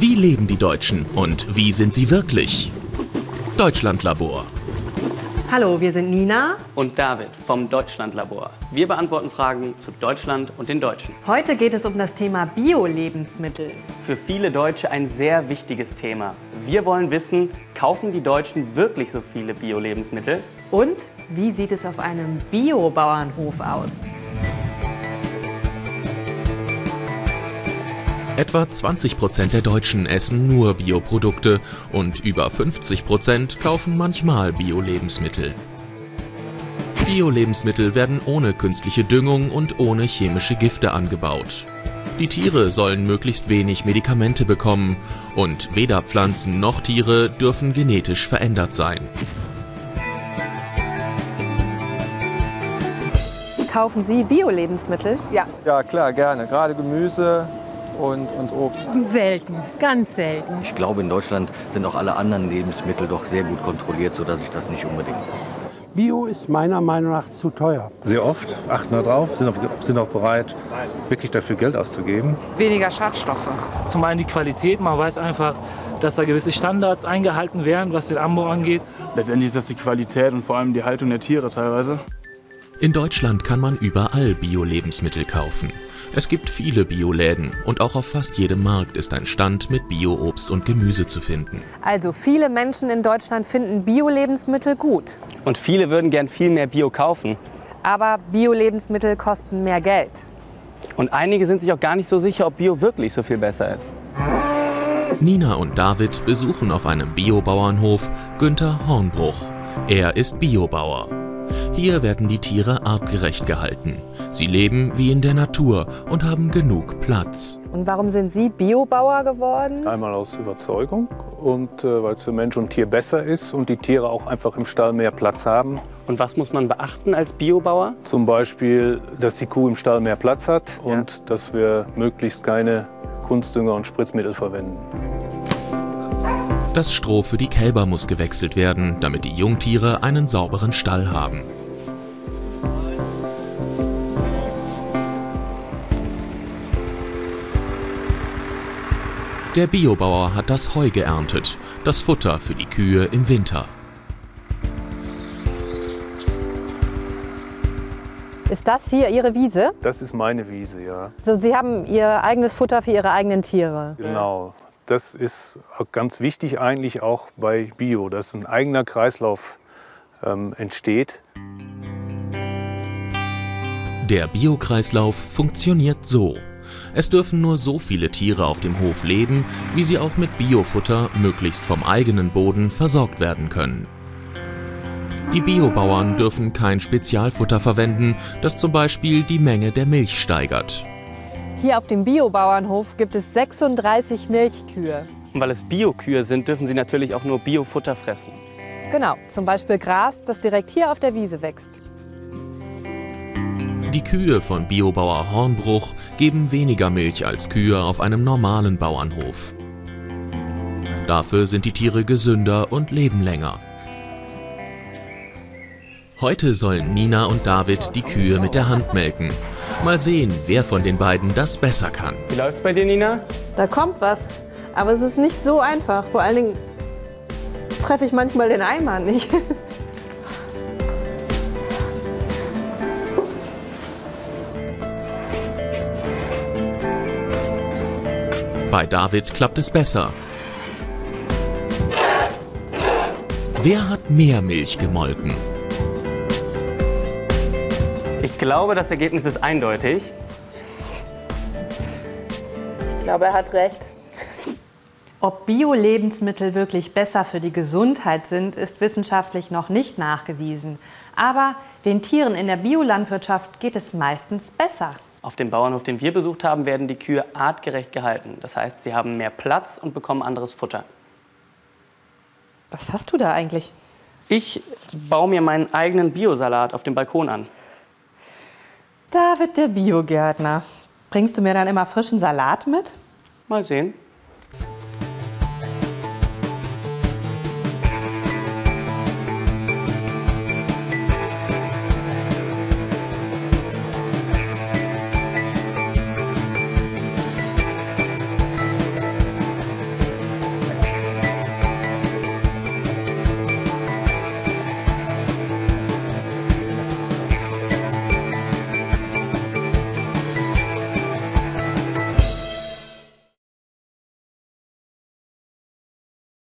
Wie leben die Deutschen und wie sind sie wirklich? Deutschlandlabor. Hallo, wir sind Nina. Und David vom Deutschlandlabor. Wir beantworten Fragen zu Deutschland und den Deutschen. Heute geht es um das Thema Bio-Lebensmittel. Für viele Deutsche ein sehr wichtiges Thema. Wir wollen wissen, kaufen die Deutschen wirklich so viele Bio-Lebensmittel? Und wie sieht es auf einem Bio-Bauernhof aus? Etwa 20 Prozent der Deutschen essen nur Bioprodukte und über 50 Prozent kaufen manchmal Bio-Lebensmittel. Bio-Lebensmittel werden ohne künstliche Düngung und ohne chemische Gifte angebaut. Die Tiere sollen möglichst wenig Medikamente bekommen und weder Pflanzen noch Tiere dürfen genetisch verändert sein. Kaufen Sie Bio-Lebensmittel? Ja. Ja, klar, gerne. Gerade Gemüse, und, und Obst? Selten, ganz selten. Ich glaube, in Deutschland sind auch alle anderen Lebensmittel doch sehr gut kontrolliert, sodass ich das nicht unbedingt Bio ist meiner Meinung nach zu teuer. Sehr oft achten da drauf, sind auch, sind auch bereit, wirklich dafür Geld auszugeben. Weniger Schadstoffe. Zum einen die Qualität, man weiß einfach, dass da gewisse Standards eingehalten werden, was den Anbau angeht. Letztendlich ist das die Qualität und vor allem die Haltung der Tiere teilweise. In Deutschland kann man überall Bio-Lebensmittel kaufen. Es gibt viele Bioläden und auch auf fast jedem Markt ist ein Stand mit Bio-Obst und Gemüse zu finden. Also viele Menschen in Deutschland finden Bio-Lebensmittel gut. Und viele würden gern viel mehr Bio kaufen. Aber Bio-Lebensmittel kosten mehr Geld. Und einige sind sich auch gar nicht so sicher, ob Bio wirklich so viel besser ist. Nina und David besuchen auf einem Biobauernhof Günther Hornbruch. Er ist Biobauer. Hier werden die Tiere artgerecht gehalten. Sie leben wie in der Natur und haben genug Platz. Und warum sind Sie Biobauer geworden? Einmal aus Überzeugung und äh, weil es für Mensch und Tier besser ist und die Tiere auch einfach im Stall mehr Platz haben. Und was muss man beachten als Biobauer? Zum Beispiel, dass die Kuh im Stall mehr Platz hat ja. und dass wir möglichst keine Kunstdünger und Spritzmittel verwenden. Das Stroh für die Kälber muss gewechselt werden, damit die Jungtiere einen sauberen Stall haben. Der Biobauer hat das Heu geerntet, das Futter für die Kühe im Winter. Ist das hier Ihre Wiese? Das ist meine Wiese, ja. Also Sie haben Ihr eigenes Futter für Ihre eigenen Tiere? Genau. Das ist ganz wichtig eigentlich auch bei Bio, dass ein eigener Kreislauf ähm, entsteht. Der Biokreislauf funktioniert so. Es dürfen nur so viele Tiere auf dem Hof leben, wie sie auch mit Biofutter möglichst vom eigenen Boden versorgt werden können. Die Biobauern dürfen kein Spezialfutter verwenden, das zum Beispiel die Menge der Milch steigert. Hier auf dem Biobauernhof gibt es 36 Milchkühe. Und weil es Biokühe sind, dürfen sie natürlich auch nur Biofutter fressen. Genau, zum Beispiel Gras, das direkt hier auf der Wiese wächst. Die Kühe von Biobauer Hornbruch geben weniger Milch als Kühe auf einem normalen Bauernhof. Dafür sind die Tiere gesünder und leben länger. Heute sollen Nina und David die Kühe mit der Hand melken. Mal sehen, wer von den beiden das besser kann. Wie läuft's bei dir, Nina? Da kommt was. Aber es ist nicht so einfach. Vor allen Dingen treffe ich manchmal den Eimer nicht. Bei David klappt es besser. Wer hat mehr Milch gemolken? Ich glaube, das Ergebnis ist eindeutig. Ich glaube, er hat recht. Ob Bio-Lebensmittel wirklich besser für die Gesundheit sind, ist wissenschaftlich noch nicht nachgewiesen. Aber den Tieren in der Biolandwirtschaft geht es meistens besser. Auf dem Bauernhof, den wir besucht haben, werden die Kühe artgerecht gehalten. Das heißt, sie haben mehr Platz und bekommen anderes Futter. Was hast du da eigentlich? Ich baue mir meinen eigenen Biosalat auf dem Balkon an. David, der Biogärtner. Bringst du mir dann immer frischen Salat mit? Mal sehen.